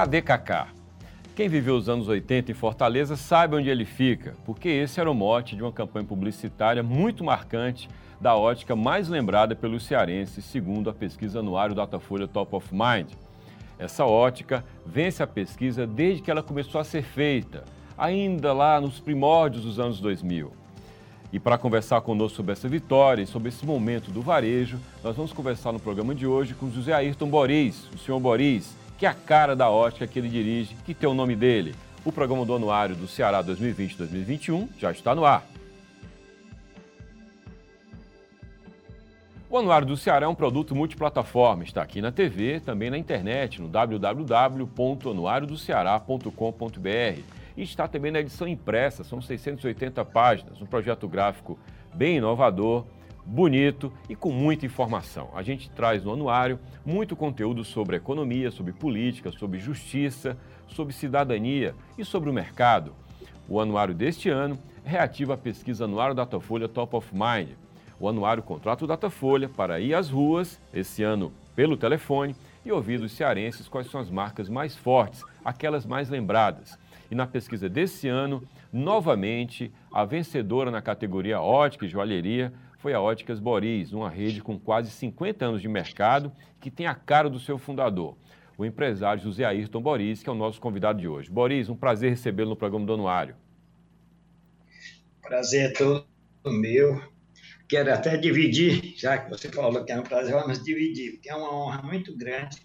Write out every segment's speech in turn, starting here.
Cadê Kaká? Quem viveu os anos 80 em Fortaleza sabe onde ele fica, porque esse era o mote de uma campanha publicitária muito marcante da ótica mais lembrada pelos cearenses, segundo a pesquisa anuário Datafolha Top of Mind. Essa ótica vence a pesquisa desde que ela começou a ser feita, ainda lá nos primórdios dos anos 2000. E para conversar conosco sobre essa vitória e sobre esse momento do varejo, nós vamos conversar no programa de hoje com José Ayrton Boris, o senhor Boris, que é a cara da ótica que ele dirige, que tem o nome dele. O programa do Anuário do Ceará 2020-2021 já está no ar. O Anuário do Ceará é um produto multiplataforma. Está aqui na TV, também na internet, no www.anuariodoceará.com.br. E está também na edição impressa, são 680 páginas, um projeto gráfico bem inovador bonito e com muita informação. A gente traz no anuário muito conteúdo sobre economia, sobre política, sobre justiça, sobre cidadania e sobre o mercado. O anuário deste ano reativa a pesquisa anuário Datafolha Top of Mind. O anuário contrata o Datafolha para ir às ruas, esse ano pelo telefone, e ouvir dos cearenses quais são as marcas mais fortes, aquelas mais lembradas. E na pesquisa desse ano, novamente, a vencedora na categoria ótica e joalheria foi a Óticas Boris, uma rede com quase 50 anos de mercado que tem a cara do seu fundador, o empresário José Ayrton Boris, que é o nosso convidado de hoje. Boris, um prazer recebê-lo no programa do Anuário. Prazer é todo meu. Quero até dividir, já que você falou que é um prazer, vamos dividir, porque é uma honra muito grande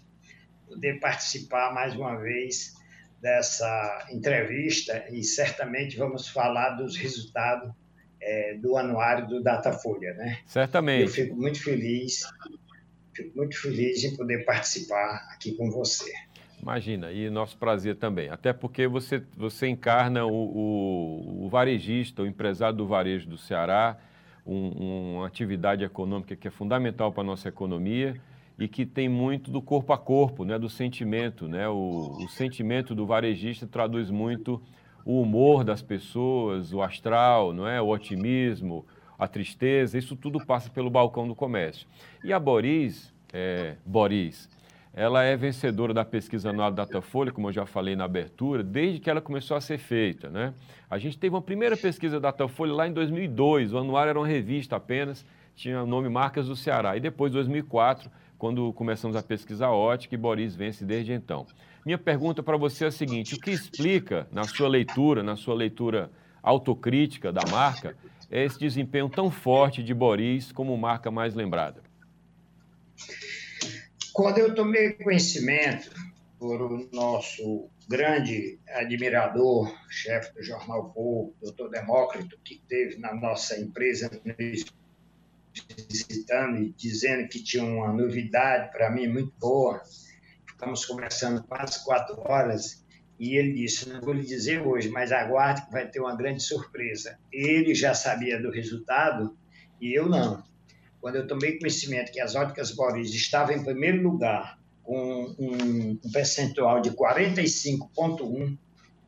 poder participar mais uma vez dessa entrevista e certamente vamos falar dos resultados é, do anuário do Datafolha, né? Certamente. Eu fico muito feliz, fico muito feliz em poder participar aqui com você. Imagina, e nosso prazer também. Até porque você, você encarna o, o, o varejista, o empresário do varejo do Ceará, um, uma atividade econômica que é fundamental para a nossa economia e que tem muito do corpo a corpo, né, do sentimento. Né? O, o sentimento do varejista traduz muito o humor das pessoas, o astral, não é? o otimismo, a tristeza, isso tudo passa pelo balcão do comércio. E a Boris, é, Boris, ela é vencedora da pesquisa anual Datafolha, como eu já falei na abertura, desde que ela começou a ser feita. Né? A gente teve uma primeira pesquisa Datafolha lá em 2002, o anuário era uma revista apenas, tinha o nome Marcas do Ceará. E depois, 2004, quando começamos a pesquisa ótica, e Boris vence desde então. Minha pergunta para você é a seguinte: o que explica, na sua leitura, na sua leitura autocrítica da marca, esse desempenho tão forte de Boris como marca mais lembrada? Quando eu tomei conhecimento por o nosso grande admirador, chefe do Jornal Povo, doutor Demócrito, que teve na nossa empresa visitando e dizendo que tinha uma novidade para mim muito boa, Estamos conversando quase quatro horas e ele disse: Não vou lhe dizer hoje, mas aguarde que vai ter uma grande surpresa. Ele já sabia do resultado e eu não. Quando eu tomei conhecimento que as óticas Boris estavam em primeiro lugar, com um, um percentual de 45,1%,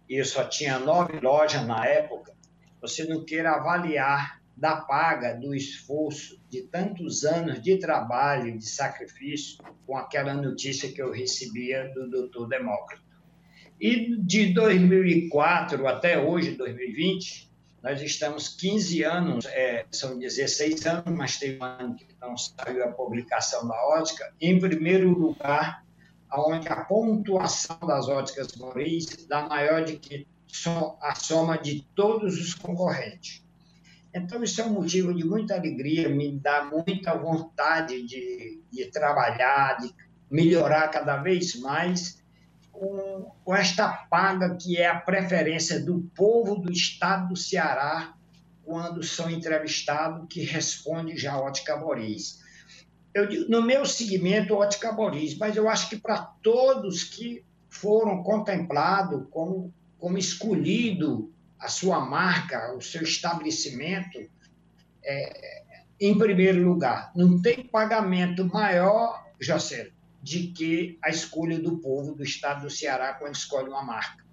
e eu só tinha nove lojas na época, você não queira avaliar da paga, do esforço de tantos anos de trabalho, de sacrifício, com aquela notícia que eu recebia do doutor Demócrito. E de 2004 até hoje, 2020, nós estamos 15 anos, é, são 16 anos, mas tem um ano que não saiu a publicação da ótica, em primeiro lugar, onde a pontuação das óticas Moris dá maior de que a soma de todos os concorrentes. Então, isso é um motivo de muita alegria, me dá muita vontade de, de trabalhar, de melhorar cada vez mais com, com esta paga que é a preferência do povo do estado do Ceará quando são entrevistados, que responde já Ótica Boris. Eu digo, no meu segmento, Ótica Boris, mas eu acho que para todos que foram contemplados como, como escolhido a sua marca, o seu estabelecimento, é, em primeiro lugar. Não tem pagamento maior, José, de que a escolha do povo do estado do Ceará quando escolhe uma marca.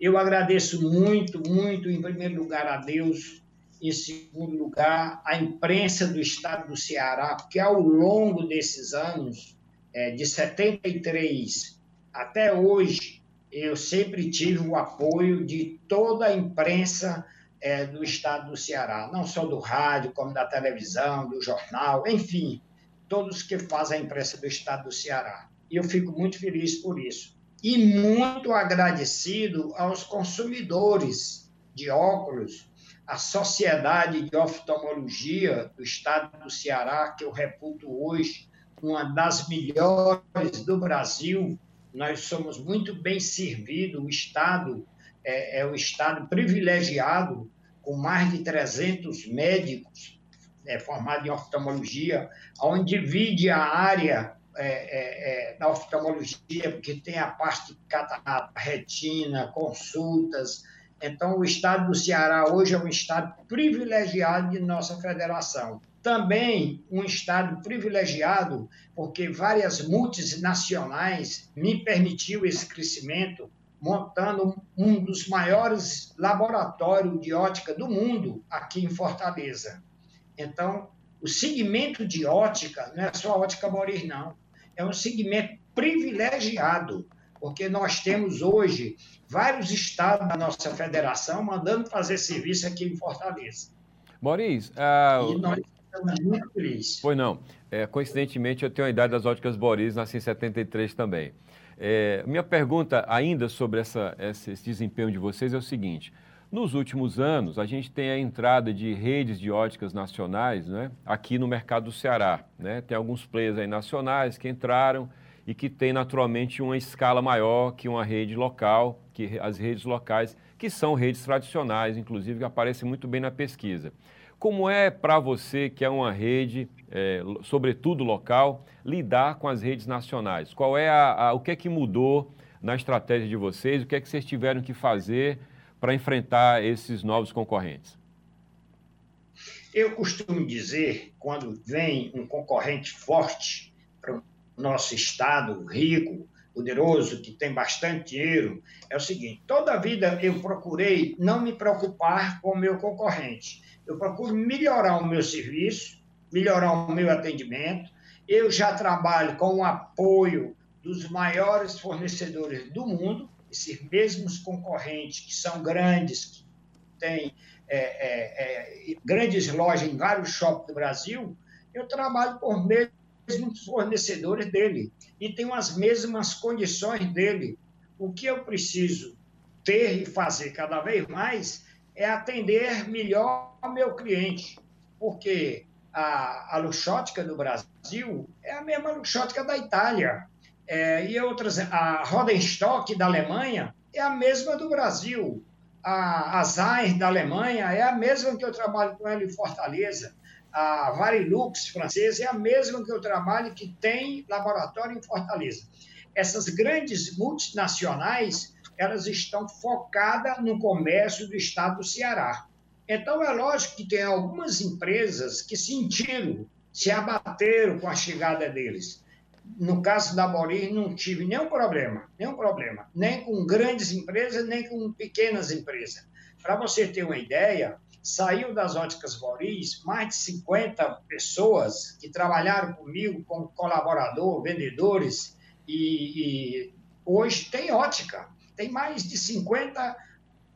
Eu agradeço muito, muito, em primeiro lugar, a Deus, em segundo lugar, a imprensa do estado do Ceará, porque ao longo desses anos, é, de 73 até hoje, eu sempre tive o apoio de toda a imprensa é, do estado do Ceará, não só do rádio, como da televisão, do jornal, enfim, todos que fazem a imprensa do estado do Ceará. E eu fico muito feliz por isso. E muito agradecido aos consumidores de óculos, a Sociedade de Oftalmologia do estado do Ceará, que eu reputo hoje uma das melhores do Brasil. Nós somos muito bem servidos, o Estado é, é um Estado privilegiado, com mais de 300 médicos é, formados em oftalmologia, onde divide a área é, é, é, da oftalmologia, porque tem a parte de catarata, retina, consultas. Então, o Estado do Ceará hoje é um Estado privilegiado de nossa federação também um estado privilegiado, porque várias multinacionais me permitiu esse crescimento, montando um dos maiores laboratórios de ótica do mundo aqui em Fortaleza. Então, o segmento de ótica não é só ótica Morir, não. É um segmento privilegiado, porque nós temos hoje vários estados da nossa federação mandando fazer serviço aqui em Fortaleza. Maurício, uh, e muito feliz. Pois não. É, coincidentemente, eu tenho a idade das óticas Boris, nasci em 73 também. É, minha pergunta ainda sobre essa, esse, esse desempenho de vocês é o seguinte. Nos últimos anos, a gente tem a entrada de redes de óticas nacionais né, aqui no mercado do Ceará. Né? Tem alguns players aí nacionais que entraram e que tem naturalmente uma escala maior que uma rede local, que as redes locais, que são redes tradicionais, inclusive, que aparecem muito bem na pesquisa. Como é para você, que é uma rede, é, sobretudo local, lidar com as redes nacionais? Qual é a, a, o que é que mudou na estratégia de vocês? O que é que vocês tiveram que fazer para enfrentar esses novos concorrentes? Eu costumo dizer, quando vem um concorrente forte para o nosso estado rico, poderoso, que tem bastante dinheiro, é o seguinte: toda a vida eu procurei não me preocupar com o meu concorrente eu procuro melhorar o meu serviço, melhorar o meu atendimento. Eu já trabalho com o apoio dos maiores fornecedores do mundo, esses mesmos concorrentes que são grandes, que têm é, é, é, grandes lojas em vários shoppings do Brasil, eu trabalho por mesmos fornecedores dele e tenho as mesmas condições dele. O que eu preciso ter e fazer cada vez mais é atender melhor o meu cliente, porque a, a luxótica do Brasil é a mesma luxótica da Itália, é, e outras, a Rodenstock da Alemanha é a mesma do Brasil, a, a da Alemanha é a mesma que eu trabalho com ela em Fortaleza, a Varilux francesa é a mesma que eu trabalho que tem laboratório em Fortaleza. Essas grandes multinacionais elas estão focadas no comércio do estado do Ceará. Então, é lógico que tem algumas empresas que sentiram, se abateram com a chegada deles. No caso da Boris, não tive nenhum problema, nenhum problema, nem com grandes empresas, nem com pequenas empresas. Para você ter uma ideia, saiu das óticas Boris mais de 50 pessoas que trabalharam comigo como colaborador, vendedores, e, e hoje tem ótica tem mais de 50,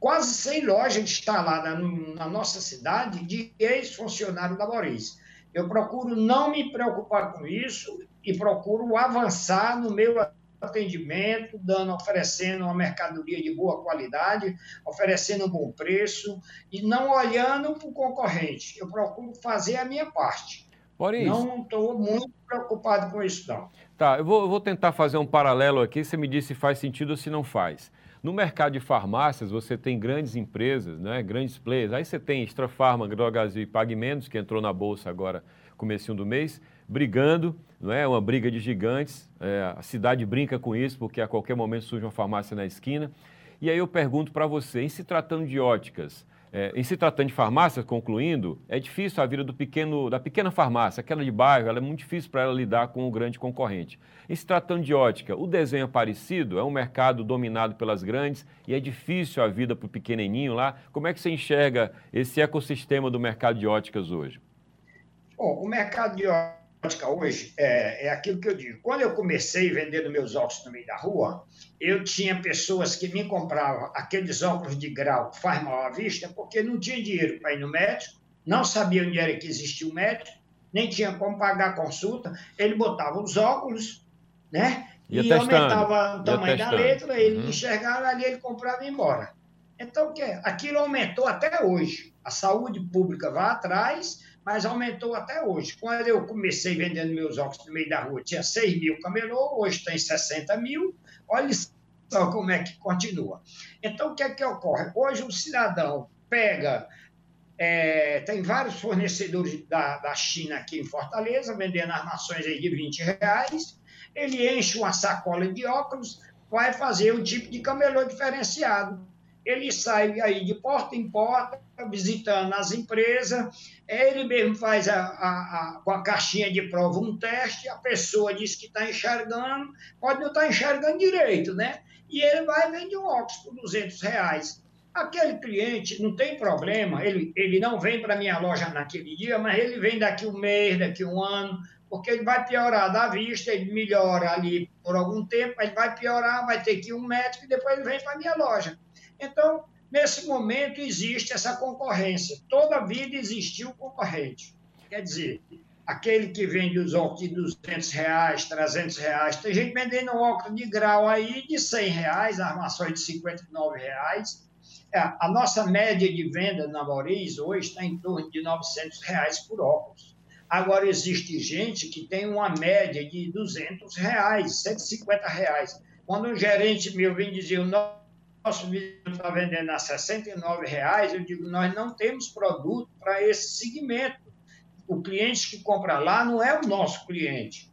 quase 100 lojas instaladas na nossa cidade de ex-funcionário da Boris. Eu procuro não me preocupar com isso e procuro avançar no meu atendimento, dando, oferecendo uma mercadoria de boa qualidade, oferecendo um bom preço e não olhando para o concorrente. Eu procuro fazer a minha parte. Boris. Não estou muito preocupado com isso, não. Tá, eu vou, eu vou, tentar fazer um paralelo aqui, você me diz se faz sentido ou se não faz. No mercado de farmácias, você tem grandes empresas, né, grandes players. Aí você tem Extra Farma, Drogazil e Pagamentos, que entrou na Bolsa agora, comecinho do mês, brigando, não é uma briga de gigantes. É, a cidade brinca com isso, porque a qualquer momento surge uma farmácia na esquina. E aí eu pergunto para você, em se tratando de óticas, é, em se tratando de farmácia, concluindo, é difícil a vida do pequeno, da pequena farmácia, aquela de bairro, ela é muito difícil para ela lidar com o grande concorrente. Em se tratando de ótica, o desenho é parecido, é um mercado dominado pelas grandes e é difícil a vida para o pequenininho lá. Como é que você enxerga esse ecossistema do mercado de óticas hoje? Bom, o mercado de hoje é, é, aquilo que eu digo. Quando eu comecei vendendo meus óculos no meio da rua, eu tinha pessoas que me compravam aqueles óculos de grau que faz mal à vista, porque não tinha dinheiro para ir no médico, não sabia onde era que existia o médico, nem tinha como pagar a consulta. Ele botava os óculos, né? Ia e testando, aumentava o tamanho da letra, ele uhum. enxergava ali, ele comprava e ia embora. Então, o que? Aquilo aumentou até hoje. A saúde pública vai atrás, mas aumentou até hoje. Quando eu comecei vendendo meus óculos no meio da rua, tinha 6 mil camelô, hoje tem 60 mil. Olha só como é que continua. Então, o que é que ocorre? Hoje o cidadão pega é, tem vários fornecedores da, da China aqui em Fortaleza, vendendo armações aí de 20 reais. Ele enche uma sacola de óculos, vai fazer um tipo de camelô diferenciado. Ele sai aí de porta em porta, visitando as empresas, ele mesmo faz a, a, a, com a caixinha de prova um teste, a pessoa diz que está enxergando, pode não estar tá enxergando direito, né? E ele vai e vende um óculos por 200 reais. Aquele cliente não tem problema, ele, ele não vem para minha loja naquele dia, mas ele vem daqui um mês, daqui um ano, porque ele vai piorar da vista, ele melhora ali por algum tempo, ele vai piorar, vai ter que ir um médico e depois ele vem para minha loja. Então, nesse momento, existe essa concorrência. Toda vida existiu concorrente. Quer dizer, aquele que vende os óculos de 200 reais, 300 reais, tem gente vendendo óculos de grau aí de 100 reais, armações de 59 reais, é, a nossa média de venda na Mauriz hoje está em torno de 900 reais por óculos. Agora, existe gente que tem uma média de 200 reais, 150 reais. Quando um gerente meu vem dizer nosso vídeo está vendendo a 69 reais, eu digo, nós não temos produto para esse segmento. O cliente que compra lá não é o nosso cliente.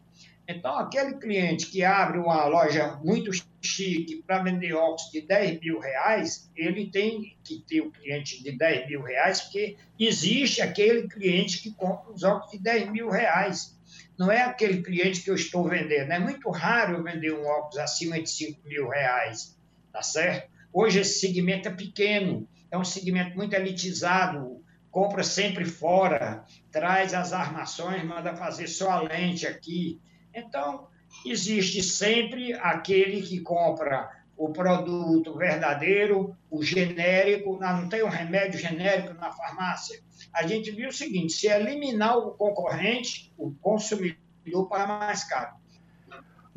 Então, aquele cliente que abre uma loja muito chique para vender óculos de 10 mil reais, ele tem que ter o cliente de 10 mil reais, porque existe aquele cliente que compra os óculos de 10 mil reais. Não é aquele cliente que eu estou vendendo. É muito raro eu vender um óculos acima de 5 mil reais, tá certo? Hoje esse segmento é pequeno, é um segmento muito elitizado, compra sempre fora, traz as armações, manda fazer só a lente aqui, então, existe sempre aquele que compra o produto verdadeiro, o genérico, não tem um remédio genérico na farmácia. A gente viu o seguinte: se eliminar o concorrente, o consumidor paga mais caro.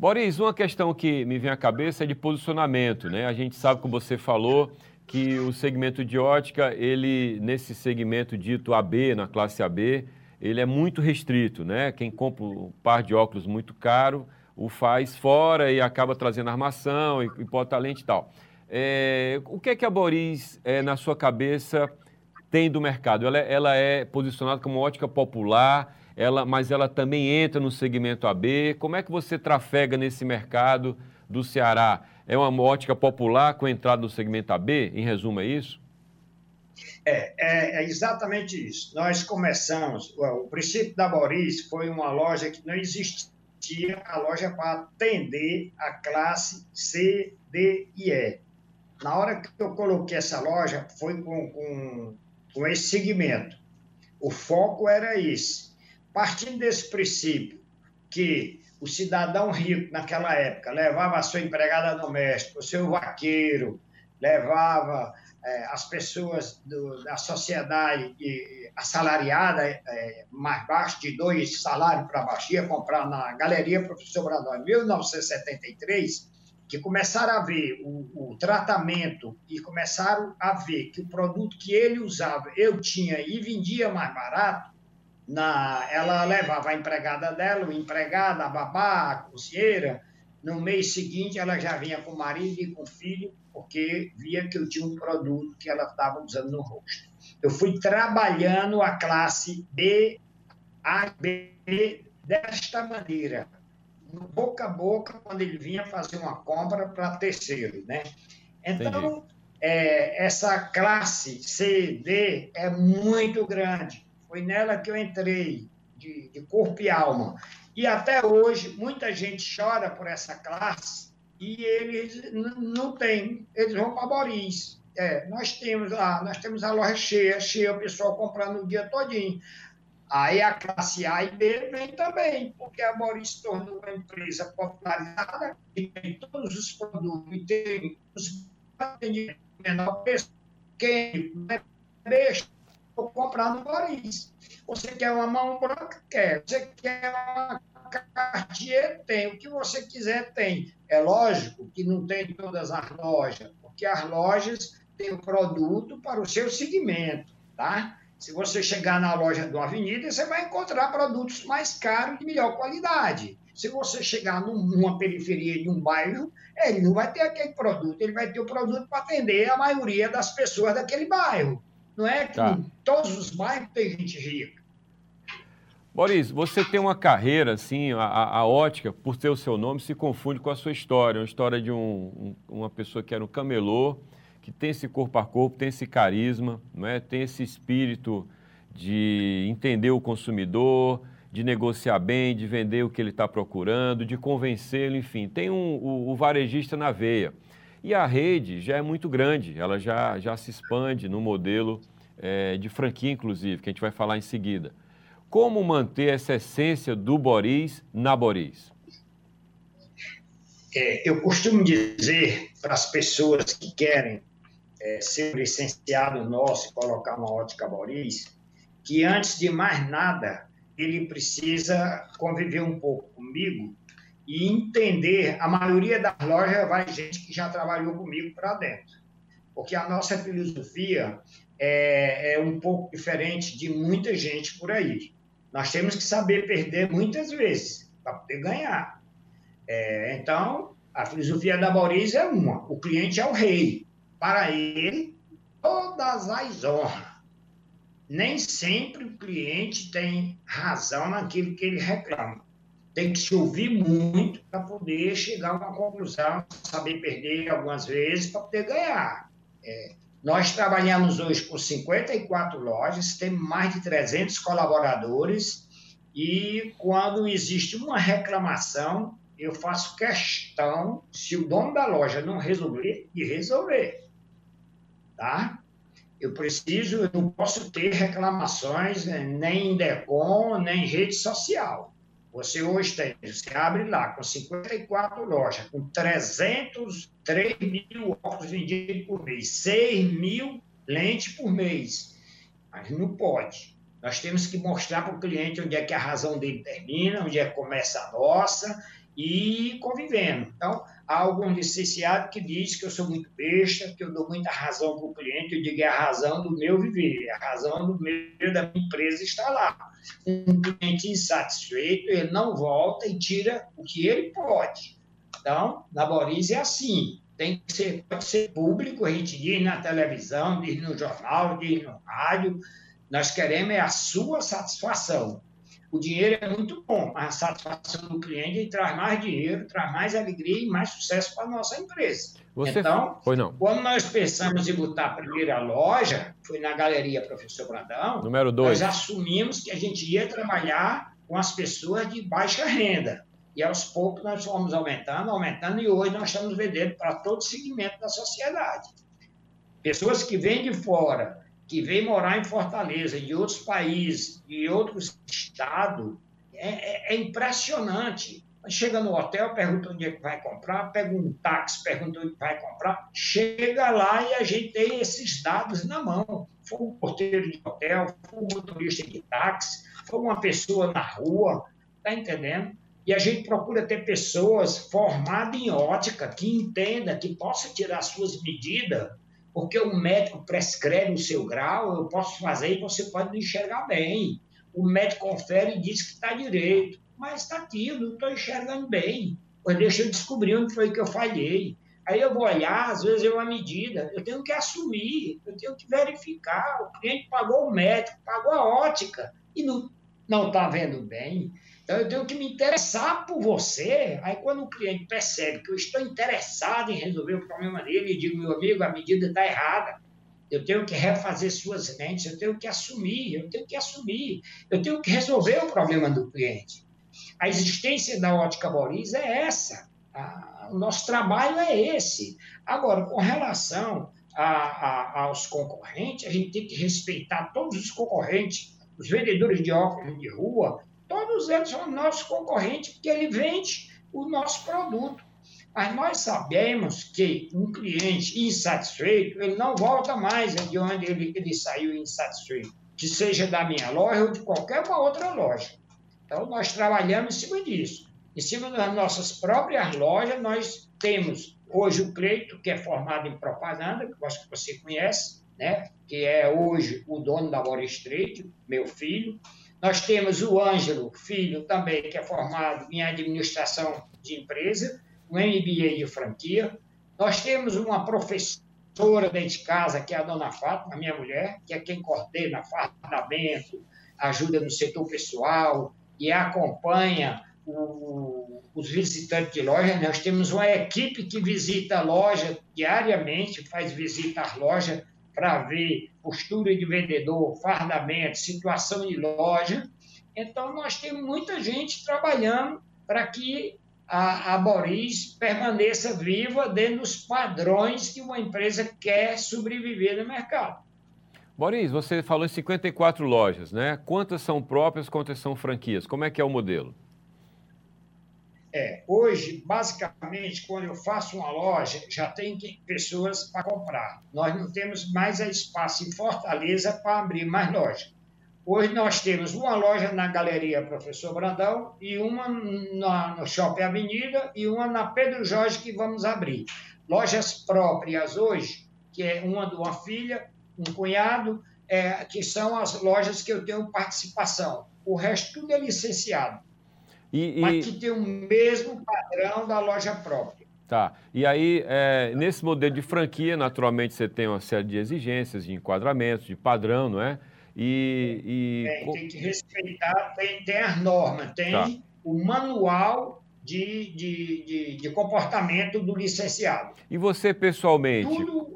Boris, uma questão que me vem à cabeça é de posicionamento, né? A gente sabe, como você falou, que o segmento de ótica, ele nesse segmento dito AB, na classe AB, ele é muito restrito, né? Quem compra um par de óculos muito caro, o faz fora e acaba trazendo armação e, e bota lente e tal. É, o que é que a Boris, é, na sua cabeça, tem do mercado? Ela, ela é posicionada como ótica popular, ela, mas ela também entra no segmento AB. Como é que você trafega nesse mercado do Ceará? É uma ótica popular com entrada no segmento AB? Em resumo, é isso? É, é, é, exatamente isso. Nós começamos, o, princípio da Boris foi uma loja que não existia, a loja para atender a classe C, D e E. Na hora que eu coloquei essa loja, foi com, com, com esse segmento. O foco era esse. Partindo desse princípio, que o cidadão rico, naquela época, levava a sua empregada doméstica, o seu vaqueiro, levava é, as pessoas do, da sociedade de, assalariada, é, mais baixo, de dois salários para baixo, ia comprar na Galeria Professor Brandão, em 1973, que começaram a ver o, o, tratamento e começaram a ver que o produto que ele usava, eu tinha e vendia mais barato, na, ela levava a empregada dela, o empregado, a babá, a cozinheira, no mês seguinte, ela já vinha com o marido e com o filho, porque via que eu tinha um produto que ela estava usando no rosto. Eu fui trabalhando a classe B, A, B, desta maneira, boca a boca, quando ele vinha fazer uma compra para terceiro, né? Então, é, essa classe C, D é muito grande. Foi nela que eu entrei, de, de corpo e alma. E até hoje, muita gente chora por essa classe e eles não têm, eles vão para Boris. É, nós temos lá, nós temos a loja cheia, cheia, o pessoal comprando o dia todinho. Aí a classe A e B vem também, porque a Boris tornou uma empresa popularizada, que tem todos os produtos, e tem os menor preço. Quem deixa vou comprar no Boris. Você quer uma mão branca? Quer. Você quer uma Cartier? Tem. O que você quiser, tem. É lógico que não tem em todas as lojas, porque as lojas têm o produto para o seu segmento, tá? Se você chegar na loja de uma avenida, você vai encontrar produtos mais caros de melhor qualidade. Se você chegar numa periferia de um bairro, ele não vai ter aquele produto, ele vai ter o produto para atender a maioria das pessoas daquele bairro. Não é que tá. em todos os bairros tem gente rica. Boris, você tem uma carreira, assim, a, a, ótica, por ter o seu nome, se confunde com a sua história. Uma história de um, um, uma pessoa que era um camelô, que tem esse corpo a corpo, tem esse carisma, não é? tem esse espírito de entender o consumidor, de negociar bem, de vender o que ele está procurando, de convencê-lo, enfim. Tem um, o, o varejista na veia. E a rede já é muito grande, ela já, já se expande no modelo é, de franquia, inclusive, que a gente vai falar em seguida. Como manter essa essência do Boris na Boris? É, eu costumo dizer para as pessoas que querem é, ser licenciado nosso e colocar uma ótica Boris, que antes de mais nada, ele precisa conviver um pouco comigo e entender, a maioria das lojas vai gente que já trabalhou comigo para dentro. Porque a nossa filosofia é, é um pouco diferente de muita gente por aí. Nós temos que saber perder muitas vezes para poder ganhar. É, então, a filosofia da Boris é uma: o cliente é o rei. Para ele, todas as honras. Nem sempre o cliente tem razão naquilo que ele reclama tem que se ouvir muito para poder chegar a uma conclusão, saber perder algumas vezes para poder ganhar. É, nós trabalhamos hoje com 54 lojas, temos mais de 300 colaboradores e quando existe uma reclamação, eu faço questão, se o dono da loja não resolver, de resolver. Tá? Eu preciso, eu não posso ter reclamações né, nem em DECOM, nem em rede social. Você hoje tem, você abre lá com 54 lojas, com 303 mil óculos vendidos por mês, 6 mil lentes por mês. Mas não pode. Nós temos que mostrar para o cliente onde é que a razão dele termina, onde é que começa a nossa, e convivendo. Então, há algum licenciado que diz que eu sou muito besta, que eu dou muita razão para o cliente, eu digo é a razão do meu viver, a razão do meu, da minha empresa está lá. Um cliente insatisfeito, ele não volta e tira o que ele pode. Então, na Boris é assim, tem que ser, pode ser público, a gente diz na televisão, diz no jornal, diz no rádio, nós queremos é a sua satisfação. O dinheiro é muito bom, mas a satisfação do cliente traz mais dinheiro, traz mais alegria e mais sucesso para a nossa empresa. Você... Então, quando nós pensamos em botar a primeira loja, foi na Galeria Professor Brandão, Número dois. nós assumimos que a gente ia trabalhar com as pessoas de baixa renda. E aos poucos nós fomos aumentando, aumentando, e hoje nós estamos vendendo para todo segmento da sociedade. Pessoas que vêm de fora que vem morar em Fortaleza, de outros países, de outros estados, é, é, é impressionante. Chega no hotel, pergunta onde é que vai comprar, pega um táxi, pergunta onde vai comprar, chega lá e a gente tem esses dados na mão. Foi um porteiro de hotel, foi um motorista de táxi, foi uma pessoa na rua, tá entendendo? E a gente procura ter pessoas formadas em ótica, que entenda, que possa tirar suas medidas porque o médico prescreve o seu grau, eu posso fazer e você pode não enxergar bem. O médico confere e diz que está direito, mas está eu não estou enxergando bem. Pois deixa eu descobrir onde foi que eu falhei. Aí eu vou olhar, às vezes é uma medida, eu tenho que assumir, eu tenho que verificar. O cliente pagou o médico, pagou a ótica e não está vendo bem. Então, eu tenho que me interessar por você. Aí, quando o cliente percebe que eu estou interessado em resolver o problema dele, eu digo, meu amigo, a medida está errada. Eu tenho que refazer suas lentes, eu tenho que assumir, eu tenho que assumir, eu tenho que resolver o problema do cliente. A existência da ótica Boris é essa. o nosso trabalho é esse. Agora, com relação a, a, aos concorrentes, a gente tem que respeitar todos os concorrentes os vendedores de óculos de rua, todos eles são nossos concorrentes, porque ele vende o nosso produto. Mas nós sabemos que um cliente insatisfeito, ele não volta mais de onde ele, ele saiu insatisfeito, que seja da minha loja ou de qualquer uma outra loja. Então, nós trabalhamos em cima disso. Em cima das nossas próprias lojas, nós temos hoje o Cleito, que é formado em propaganda, que eu acho que você conhece, né? que é hoje o dono da Bora Street, meu filho. Nós temos o Ângelo, filho também, que é formado em administração de empresa um MBA de franquia. Nós temos uma professora dentro de casa, que é a dona Fátima, minha mulher, que é quem coordena fardamento, ajuda no setor pessoal e acompanha o, os visitantes de loja. Nós temos uma equipe que visita a loja diariamente, faz visita à loja para ver postura de vendedor, fardamento, situação de loja. Então, nós temos muita gente trabalhando para que a, a Boris permaneça viva dentro dos padrões que uma empresa quer sobreviver no mercado. Boris, você falou em 54 lojas, né? Quantas são próprias, quantas são franquias? Como é que é o modelo? É, hoje, basicamente, quando eu faço uma loja, já tem pessoas para comprar. Nós não temos mais espaço em Fortaleza para abrir mais lojas. Hoje nós temos uma loja na Galeria Professor Brandão e uma na, no Shopping Avenida e uma na Pedro Jorge que vamos abrir. Lojas próprias hoje, que é uma de uma filha, um cunhado, é, que são as lojas que eu tenho participação. O resto tudo é licenciado. E, e... Mas que tem o mesmo padrão da loja própria. Tá. E aí, é, nesse modelo de franquia, naturalmente, você tem uma série de exigências, de enquadramentos, de padrão, não é? E, e... Tem, tem, que respeitar, tem, tem as normas, tem tá. o manual de, de, de, de, comportamento do licenciado. E você pessoalmente, Tudo...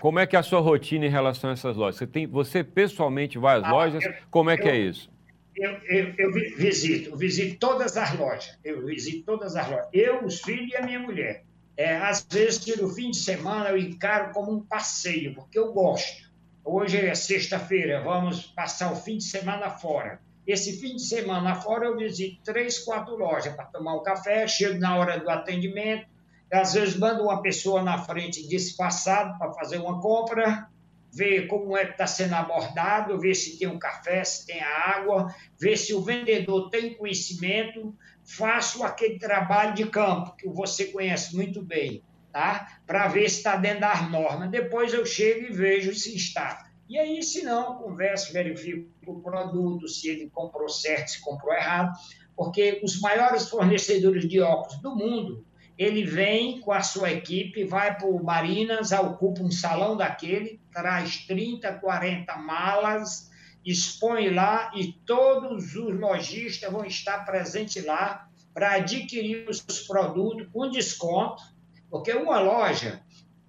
como é que é a sua rotina em relação a essas lojas? Você, tem, você pessoalmente vai às ah, lojas? Eu, como é que é isso? Eu, eu, eu, visito, visito todas as lojas. Eu visito todas as lojas. Eu, os filhos e a minha mulher. É, às vezes, tiro o fim de semana, eu encaro como um passeio, porque eu gosto. Hoje é sexta-feira, vamos passar o fim de semana fora. Esse fim de semana fora eu visito três, quatro lojas para tomar um café, chego na hora do atendimento, às vezes mando uma pessoa na frente disfarçado para fazer uma compra, ver como é que está sendo abordado, ver se tem um café, se tem a água, ver se o vendedor tem conhecimento, faço aquele trabalho de campo que você conhece muito bem tá? Para ver se está dentro das normas. Depois eu chego e vejo se está. E aí, se não, converso, verifico o produto, se ele comprou certo, se comprou errado, porque os maiores fornecedores de óculos do mundo, ele vem com a sua equipe, vai para o Marinas, ocupa um salão daquele, traz 30, 40 malas, expõe lá e todos os lojistas vão estar presentes lá para adquirir os produtos com desconto, porque uma loja,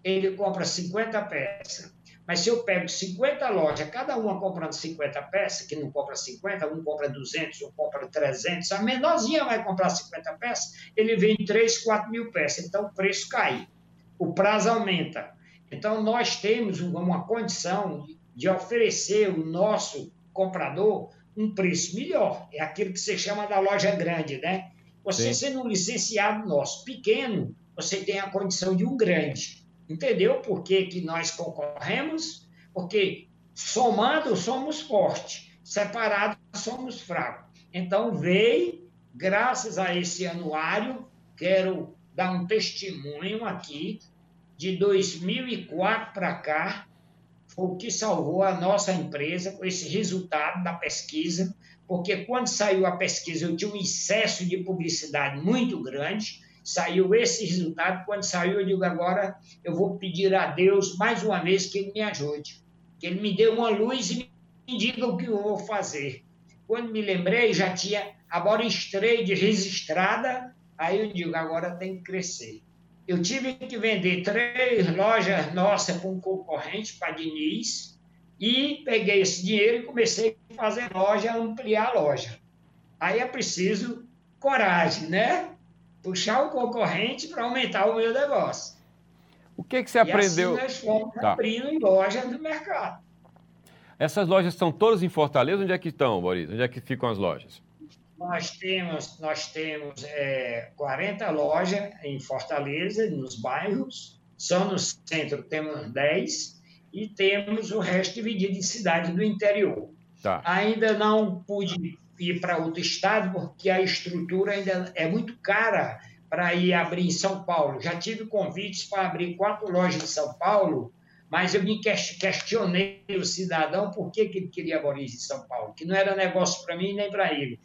ele compra 50 peças. Mas se eu pego 50 lojas, cada uma comprando 50 peças, que não compra 50, um compra 200, um compra 300, a menorzinha vai comprar 50 peças, ele vende 3, 4 mil peças. Então, o preço cai, o prazo aumenta. Então, nós temos uma condição de oferecer o nosso comprador um preço melhor. É aquilo que você chama da loja grande, né? Você Sim. sendo um licenciado nosso pequeno, você tem a condição de um grande. Entendeu por que, que nós concorremos? Porque somando somos fortes, separados somos fracos. Então, veio, graças a esse anuário, quero dar um testemunho aqui, de 2004 para cá, foi o que salvou a nossa empresa com esse resultado da pesquisa, porque quando saiu a pesquisa eu tinha um excesso de publicidade muito grande, saiu esse resultado. Quando saiu, eu digo agora eu vou pedir a Deus mais uma vez que Ele me ajude, que Ele me dê uma luz e me diga o que eu vou fazer. Quando me lembrei, já tinha agora de registrada, aí eu digo agora tem que crescer. Eu tive que vender três lojas nossas para um concorrente, para Diniz, e peguei esse dinheiro e comecei a fazer loja, ampliar a loja. Aí é preciso coragem, né? Puxar o concorrente para aumentar o meu negócio. O que, que você aprendeu? E assim nós fomos tá. abrindo lojas do mercado. Essas lojas são todas em Fortaleza? Onde é que estão, Boris? Onde é que ficam as lojas? Nós temos, nós temos é, 40 lojas em Fortaleza, nos bairros, só no centro temos 10 e temos o resto dividido em cidades do interior. Tá. Ainda não pude ir para outro estado porque a estrutura ainda é muito cara para ir abrir em São Paulo. Já tive convites para abrir quatro lojas em São Paulo, mas eu me questionei o cidadão por que, que ele queria abrir em São Paulo, que não era negócio para mim nem para ele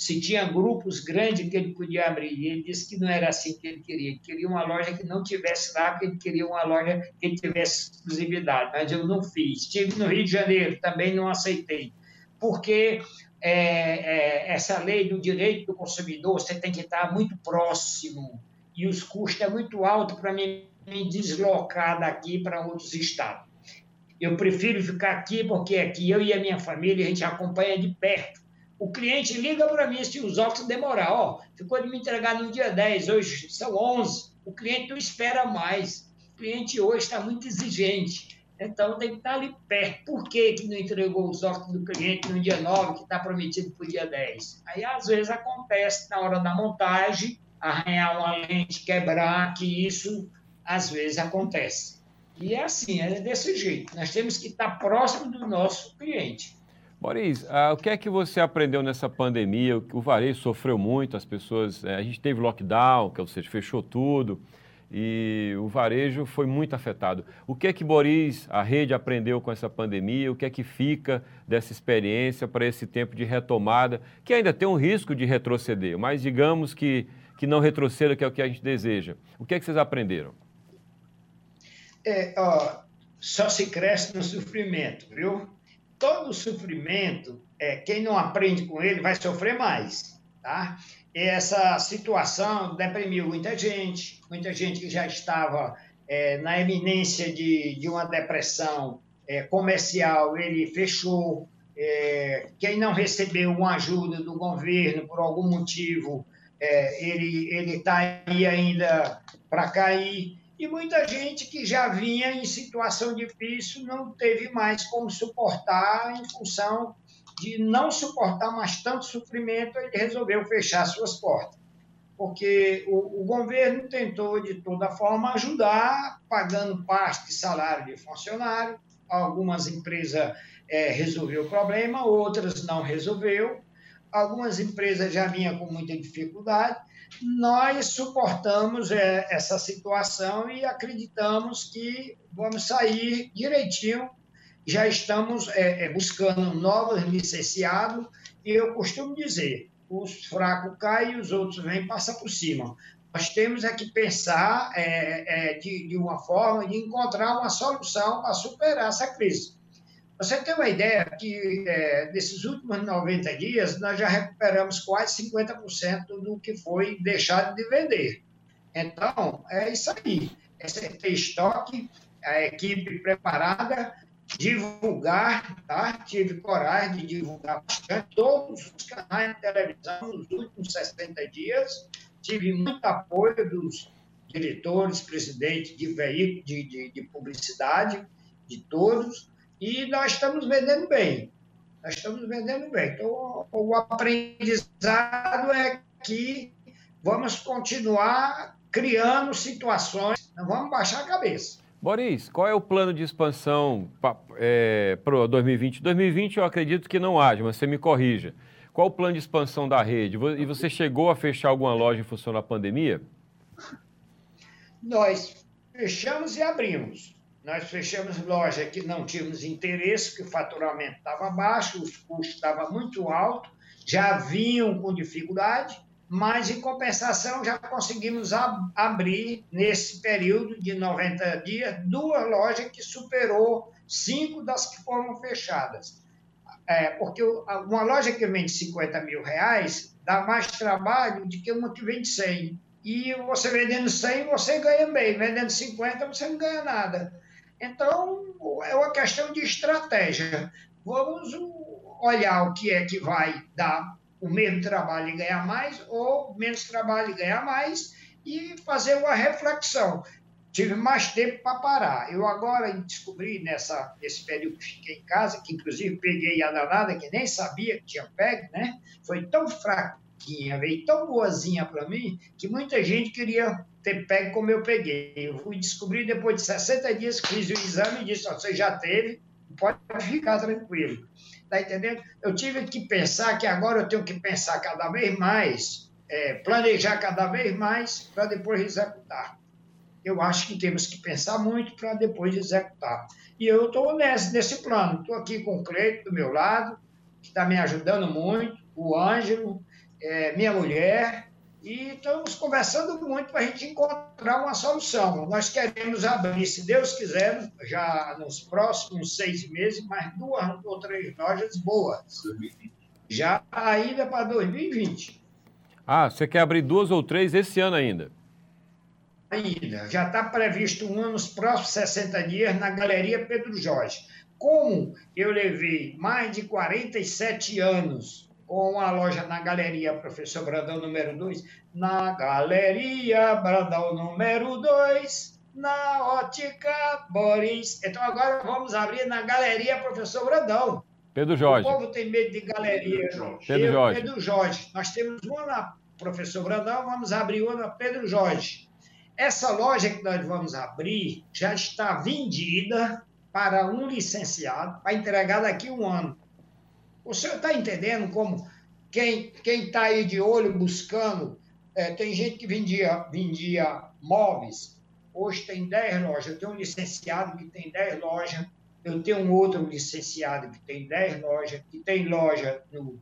se tinha grupos grandes que ele podia abrir. E ele disse que não era assim que ele queria. Ele queria uma loja que não tivesse lá, porque ele queria uma loja que tivesse exclusividade. Mas eu não fiz. Estive no Rio de Janeiro, também não aceitei. Porque é, é, essa lei do direito do consumidor, você tem que estar muito próximo. E os custos é muito alto para mim me deslocar daqui para outros estados. Eu prefiro ficar aqui, porque aqui eu e a minha família, a gente acompanha de perto o cliente liga para mim se os óculos demorar. Ficou de me entregar no dia 10, hoje são 11. O cliente não espera mais. O cliente hoje está muito exigente. Então, tem que estar ali perto. Por que, que não entregou os óculos do cliente no dia 9, que está prometido para o dia 10? Aí, às vezes, acontece na hora da montagem, arranhar uma lente, quebrar, que isso, às vezes, acontece. E é assim, é desse jeito. Nós temos que estar próximo do nosso cliente. Boris, ah, o que é que você aprendeu nessa pandemia? O varejo sofreu muito, as pessoas. Eh, a gente teve lockdown, que ou seja, fechou tudo, e o varejo foi muito afetado. O que é que Boris, a rede, aprendeu com essa pandemia? O que é que fica dessa experiência para esse tempo de retomada, que ainda tem um risco de retroceder, mas digamos que, que não retroceda, que é o que a gente deseja. O que é que vocês aprenderam? É, ó, só se cresce no sofrimento, viu? todo sofrimento, é, quem não aprende com ele vai sofrer mais, tá? Essa situação deprimiu muita gente, muita gente que já estava é, na eminência de, de uma depressão é, comercial, ele fechou. É, quem não recebeu uma ajuda do governo por algum motivo, é, ele está aí ainda para cair e muita gente que já vinha em situação difícil não teve mais como suportar em função de não suportar mais tanto sofrimento, ele resolveu fechar suas portas. Porque o, o governo tentou, de toda forma, ajudar, pagando parte de salário de funcionário. Algumas empresas é, resolveu o problema, outras não resolveu. Algumas empresas já vinham com muita dificuldade nós suportamos é, essa situação e acreditamos que vamos sair direitinho. Já estamos é, é, buscando novos licenciados e eu costumo dizer, os fracos caem e os outros vêm passa por cima. Nós temos é que pensar é, é, de, de uma forma de encontrar uma solução para superar essa crise. Você tem uma ideia que, é, nesses últimos 90 dias, nós já recuperamos quase 50% do que foi deixado de vender. Então, é isso aí. É ter estoque, a equipe preparada, divulgar, tá? Tive coragem de divulgar bastante todos os canais de televisão nos últimos 60 dias. Tive muito apoio dos diretores, presidentes de veículos de, de, de publicidade, de todos e nós estamos vendendo bem. Nós estamos vendendo bem. Então, o aprendizado é que vamos continuar criando situações, não vamos baixar a cabeça. Boris, qual é o plano de expansão é, para 2020? 2020 eu acredito que não haja, mas você me corrija. Qual o plano de expansão da rede? E você chegou a fechar alguma loja em função da pandemia? Nós fechamos e abrimos. Nós fechamos loja que não tínhamos interesse, que o faturamento estava baixo, os custos estavam muito altos, já vinham com dificuldade, mas em compensação já conseguimos ab abrir nesse período de 90 dias duas lojas que superou cinco das que foram fechadas. É, porque uma loja que vende 50 mil reais dá mais trabalho do que uma que vende 100. E você vendendo 100, você ganha bem. Vendendo 50, você não ganha nada. Então, é uma questão de estratégia. Vamos olhar o que é que vai dar o mesmo trabalho e ganhar mais, ou menos trabalho e ganhar mais, e fazer uma reflexão. tive mais tempo para parar. Eu agora descobri nessa, nesse período que fiquei em casa, que inclusive peguei a danada, que nem sabia que tinha pego, né? Foi tão fraquinha, veio tão boazinha para mim, que muita gente queria ter pego como eu peguei. Eu fui descobrir depois de 60 dias fiz o exame e disse: você já teve, pode ficar tranquilo. Tá entendendo? Eu tive que pensar que agora eu tenho que pensar cada vez mais, é, planejar cada vez mais para depois executar. Eu acho que temos que pensar muito para depois executar. E eu estou nesse, nesse plano. Estou aqui com o Cleito do meu lado, que está me ajudando muito, o Ângelo, é, minha mulher, e estamos conversando muito para a gente encontrar uma solução. Nós queremos abrir, se Deus quiser, já nos próximos seis meses, mais duas ou três lojas boas. Já ainda para 2020. Ah, você quer abrir duas ou três esse ano ainda? Ainda. Já está previsto um ano nos próximos 60 dias na Galeria Pedro Jorge. Como eu levei mais de 47 anos com a loja na Galeria Professor Brandão número 2, na Galeria Brandão número 2, na Ótica Boris. Então agora vamos abrir na Galeria Professor Brandão. Pedro Jorge. O povo tem medo de galeria. Pedro Eu, Jorge. Pedro Jorge. Nós temos uma na Professor Brandão, vamos abrir uma na Pedro Jorge. Essa loja que nós vamos abrir já está vendida para um licenciado, para entregar daqui a um ano. O senhor está entendendo como quem está aí de olho buscando, é, tem gente que vendia, vendia móveis, hoje tem 10 lojas. Eu tenho um licenciado que tem 10 lojas, eu tenho um outro licenciado que tem 10 lojas, que tem loja no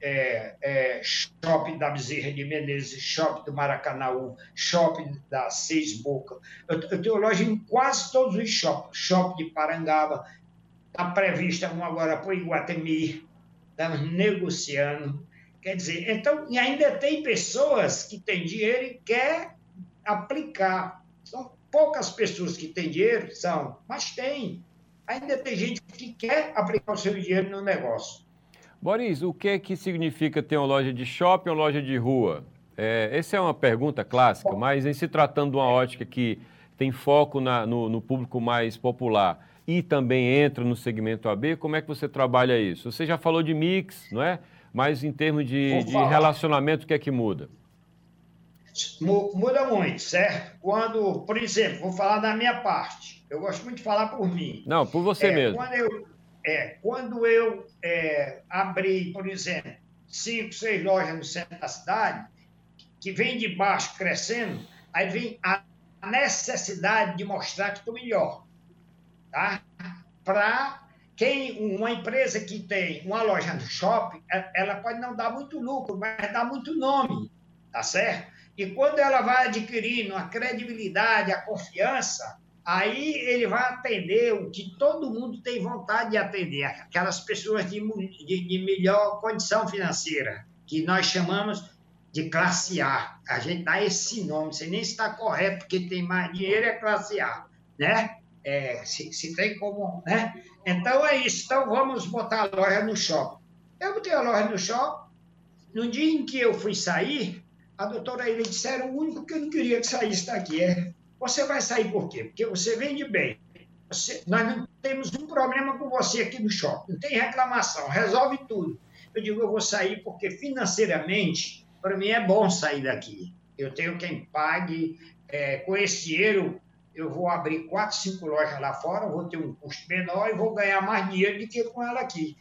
é, é, shopping da Bezerra de Menezes, shopping do Maracanãú, shopping da Seis Boca. Eu, eu tenho loja em quase todos os shoppings. Shopping de Parangaba, está prevista uma agora para o Iguatemi, estamos negociando. Quer dizer, então, e ainda tem pessoas que têm dinheiro e quer aplicar. São poucas pessoas que têm dinheiro, são, mas tem. Ainda tem gente que quer aplicar o seu dinheiro no negócio. Boris, o que é que significa ter uma loja de shopping ou loja de rua? É, essa é uma pergunta clássica, mas em se tratando de uma ótica que tem foco na, no, no público mais popular, e também entra no segmento AB, como é que você trabalha isso? Você já falou de mix, não é? Mas em termos de, de relacionamento, o que é que muda? Muda muito, certo? Quando, por exemplo, vou falar da minha parte. Eu gosto muito de falar por mim. Não, por você é, mesmo. Quando eu, é, quando eu é, abri, por exemplo, cinco, seis lojas no centro da cidade, que vem de baixo crescendo, aí vem a necessidade de mostrar que estou melhor tá? Para quem uma empresa que tem uma loja no shopping, é, ela pode não dar muito lucro, mas dá muito nome, tá certo? E quando ela vai adquirindo a credibilidade, a confiança, aí ele vai atender o que todo mundo tem vontade de atender, aquelas pessoas de, de, de melhor condição financeira, que nós chamamos de classe A. A gente dá esse nome, sei nem está correto, porque tem mais dinheiro é classe A, né? É, se, se tem como, né? Então é isso. Então vamos botar a loja no shopping. Eu botei a loja no shopping. No dia em que eu fui sair, a doutora ele disseram o único que eu não queria que saísse daqui é você vai sair por quê? Porque você vende bem. Você, nós não temos um problema com você aqui no shopping. Não tem reclamação, resolve tudo. Eu digo, eu vou sair porque financeiramente, para mim é bom sair daqui. Eu tenho quem pague, é, com esse dinheiro eu vou abrir quatro, cinco lojas lá fora, vou ter um custo menor e vou ganhar mais dinheiro do que com ela aqui.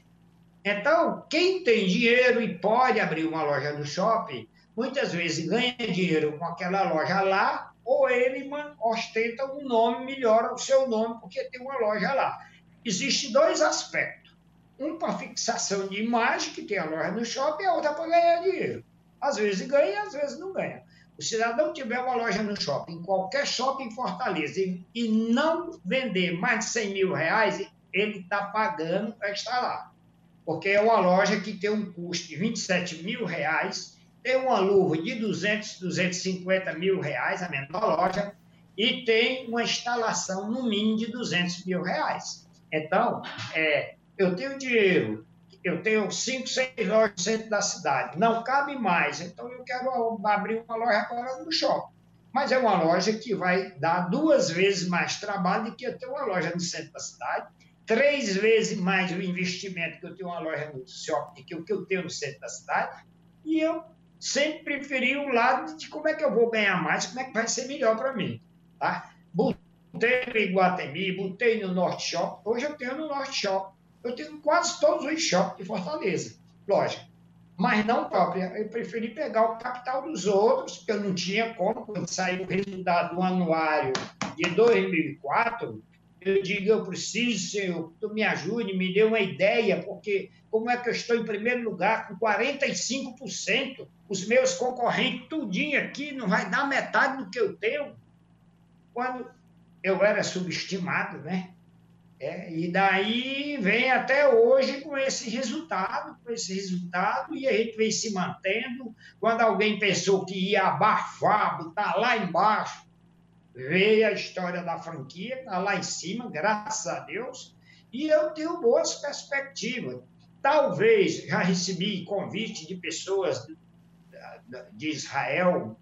Então, quem tem dinheiro e pode abrir uma loja no shopping, muitas vezes ganha dinheiro com aquela loja lá, ou ele ostenta um nome, melhora o seu nome, porque tem uma loja lá. Existem dois aspectos. Um para fixação de imagem, que tem a loja no shopping, e a outra para ganhar dinheiro. Às vezes ganha, às vezes não ganha o cidadão tiver uma loja no shopping, qualquer shopping em Fortaleza, e, e não vender mais de 100 mil reais, ele está pagando para estar lá. Porque é uma loja que tem um custo de 27 mil reais, tem uma luva de 200, 250 mil reais, a menor loja, e tem uma instalação no mínimo de 200 mil reais. Então, é, eu tenho dinheiro eu tenho cinco, seis lojas no centro da cidade, não cabe mais, então eu quero abrir uma loja agora no shopping. mas é uma loja que vai dar duas vezes mais trabalho do que eu ter uma loja no centro da cidade, três vezes mais o investimento que eu tenho uma loja no shopping que o que eu tenho no centro da cidade, e eu sempre preferi o lado de como é que eu vou ganhar mais, como é que vai ser melhor para mim. Tá? Botei no Iguatemi, botei no Norte Shop, hoje eu tenho no Norte Shop. Eu tenho quase todos os shoppings de Fortaleza, lógico mas não própria. Eu preferi pegar o capital dos outros, porque eu não tinha como, quando saiu o resultado do anuário de 2004, eu digo, eu preciso, Senhor, que tu me ajude, me dê uma ideia, porque como é que eu estou em primeiro lugar com 45%, os meus concorrentes tudinho aqui não vai dar metade do que eu tenho, quando eu era subestimado, né? É, e daí vem até hoje com esse resultado, com esse resultado, e a gente vem se mantendo. Quando alguém pensou que ia abafar, botar lá embaixo, veio a história da franquia, está lá em cima, graças a Deus, e eu tenho boas perspectivas. Talvez já recebi convite de pessoas de Israel,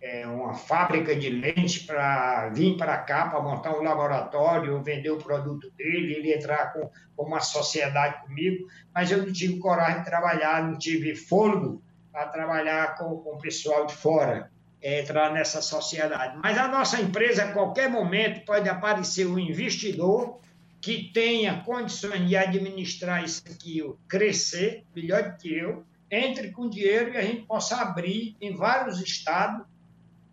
é, uma fábrica de lente para vir para cá, para montar um laboratório, vender o produto dele, ele entrar com, com uma sociedade comigo, mas eu não tive coragem de trabalhar, não tive fôlego para trabalhar com, com o pessoal de fora, é, entrar nessa sociedade. Mas a nossa empresa, a qualquer momento, pode aparecer um investidor que tenha condições de administrar isso aqui, crescer melhor do que eu, entre com dinheiro e a gente possa abrir em vários estados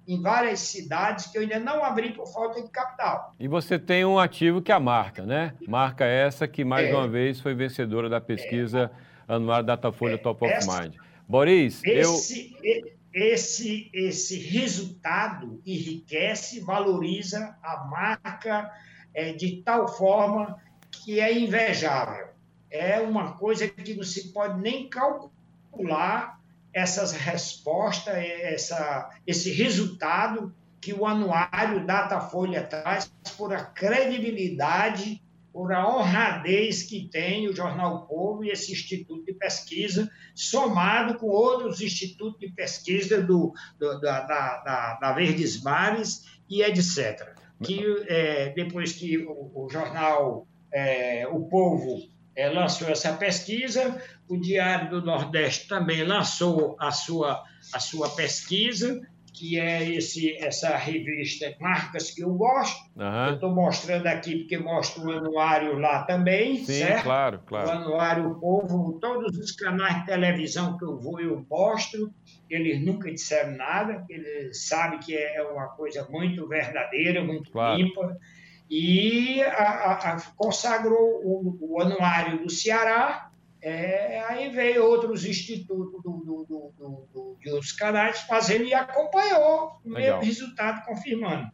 em várias cidades que eu ainda não abri por falta de capital. E você tem um ativo que é a marca, né? Marca essa que mais é, uma vez foi vencedora da pesquisa é, anual Datafolha é, Top of Mind. Boris, esse, eu... esse, esse resultado enriquece, valoriza a marca é, de tal forma que é invejável. É uma coisa que não se pode nem calcular essas respostas, essa, esse resultado que o anuário Datafolha traz por a credibilidade, por a honradez que tem o Jornal Povo e esse Instituto de Pesquisa, somado com outros institutos de pesquisa do, do da, da, da, Verdes Mares e etc. Que é, depois que o, o jornal é, O Povo é, lançou essa pesquisa, o Diário do Nordeste também lançou a sua, a sua pesquisa, que é esse, essa revista Marcas que eu gosto. Uhum. Eu estou mostrando aqui porque mostra o anuário lá também, Sim, certo? claro, claro. O anuário o Povo, todos os canais de televisão que eu vou, eu mostro. Eles nunca disseram nada, eles sabem que é uma coisa muito verdadeira, muito claro. limpa e a, a, consagrou o, o, anuário do Ceará, é, aí veio outros institutos do, do, do, de outros canais fazendo e acompanhou o mesmo resultado confirmando.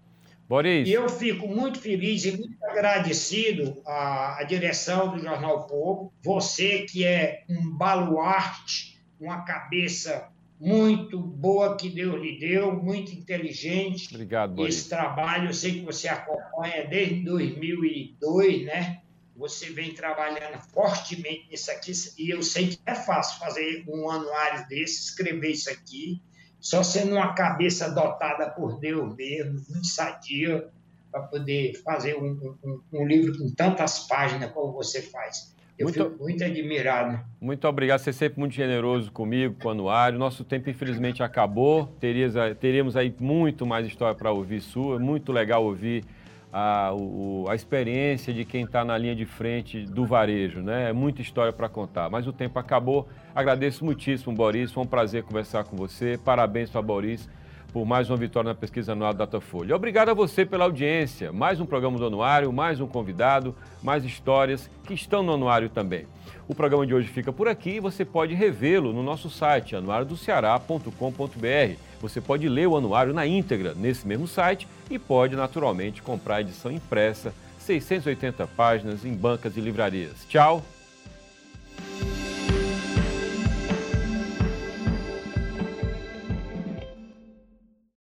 Boris. E eu fico muito feliz e muito agradecido à, à direção do Jornal Povo, você que é um baluarte, uma cabeça muito boa que Deus lhe deu, muito inteligente. Obrigado, Boris. Esse trabalho, eu sei que você acompanha desde 2002, né? Você vem trabalhando fortemente nisso aqui, e eu sei que é fácil fazer um anuário desse, escrever isso aqui, só sendo uma cabeça dotada por Deus mesmo, muito sadia, para poder fazer um, um, um livro com tantas páginas como você faz. Eu muito, fico muito admirado. Muito obrigado, você é sempre muito generoso comigo, com o anuário. Nosso tempo, infelizmente, acabou. Terias, teríamos aí muito mais história para ouvir sua. Muito legal ouvir a, o, a experiência de quem está na linha de frente do varejo, né? É muita história para contar. Mas o tempo acabou. Agradeço muitíssimo, Boris. Foi um prazer conversar com você. Parabéns para Boris por mais uma vitória na pesquisa anual Datafolha. Obrigado a você pela audiência. Mais um programa do Anuário, mais um convidado, mais histórias que estão no Anuário também. O programa de hoje fica por aqui e você pode revê-lo no nosso site anuariodoceará.com.br. Você pode ler o anuário na íntegra nesse mesmo site e pode naturalmente comprar a edição impressa, 680 páginas em bancas e livrarias. Tchau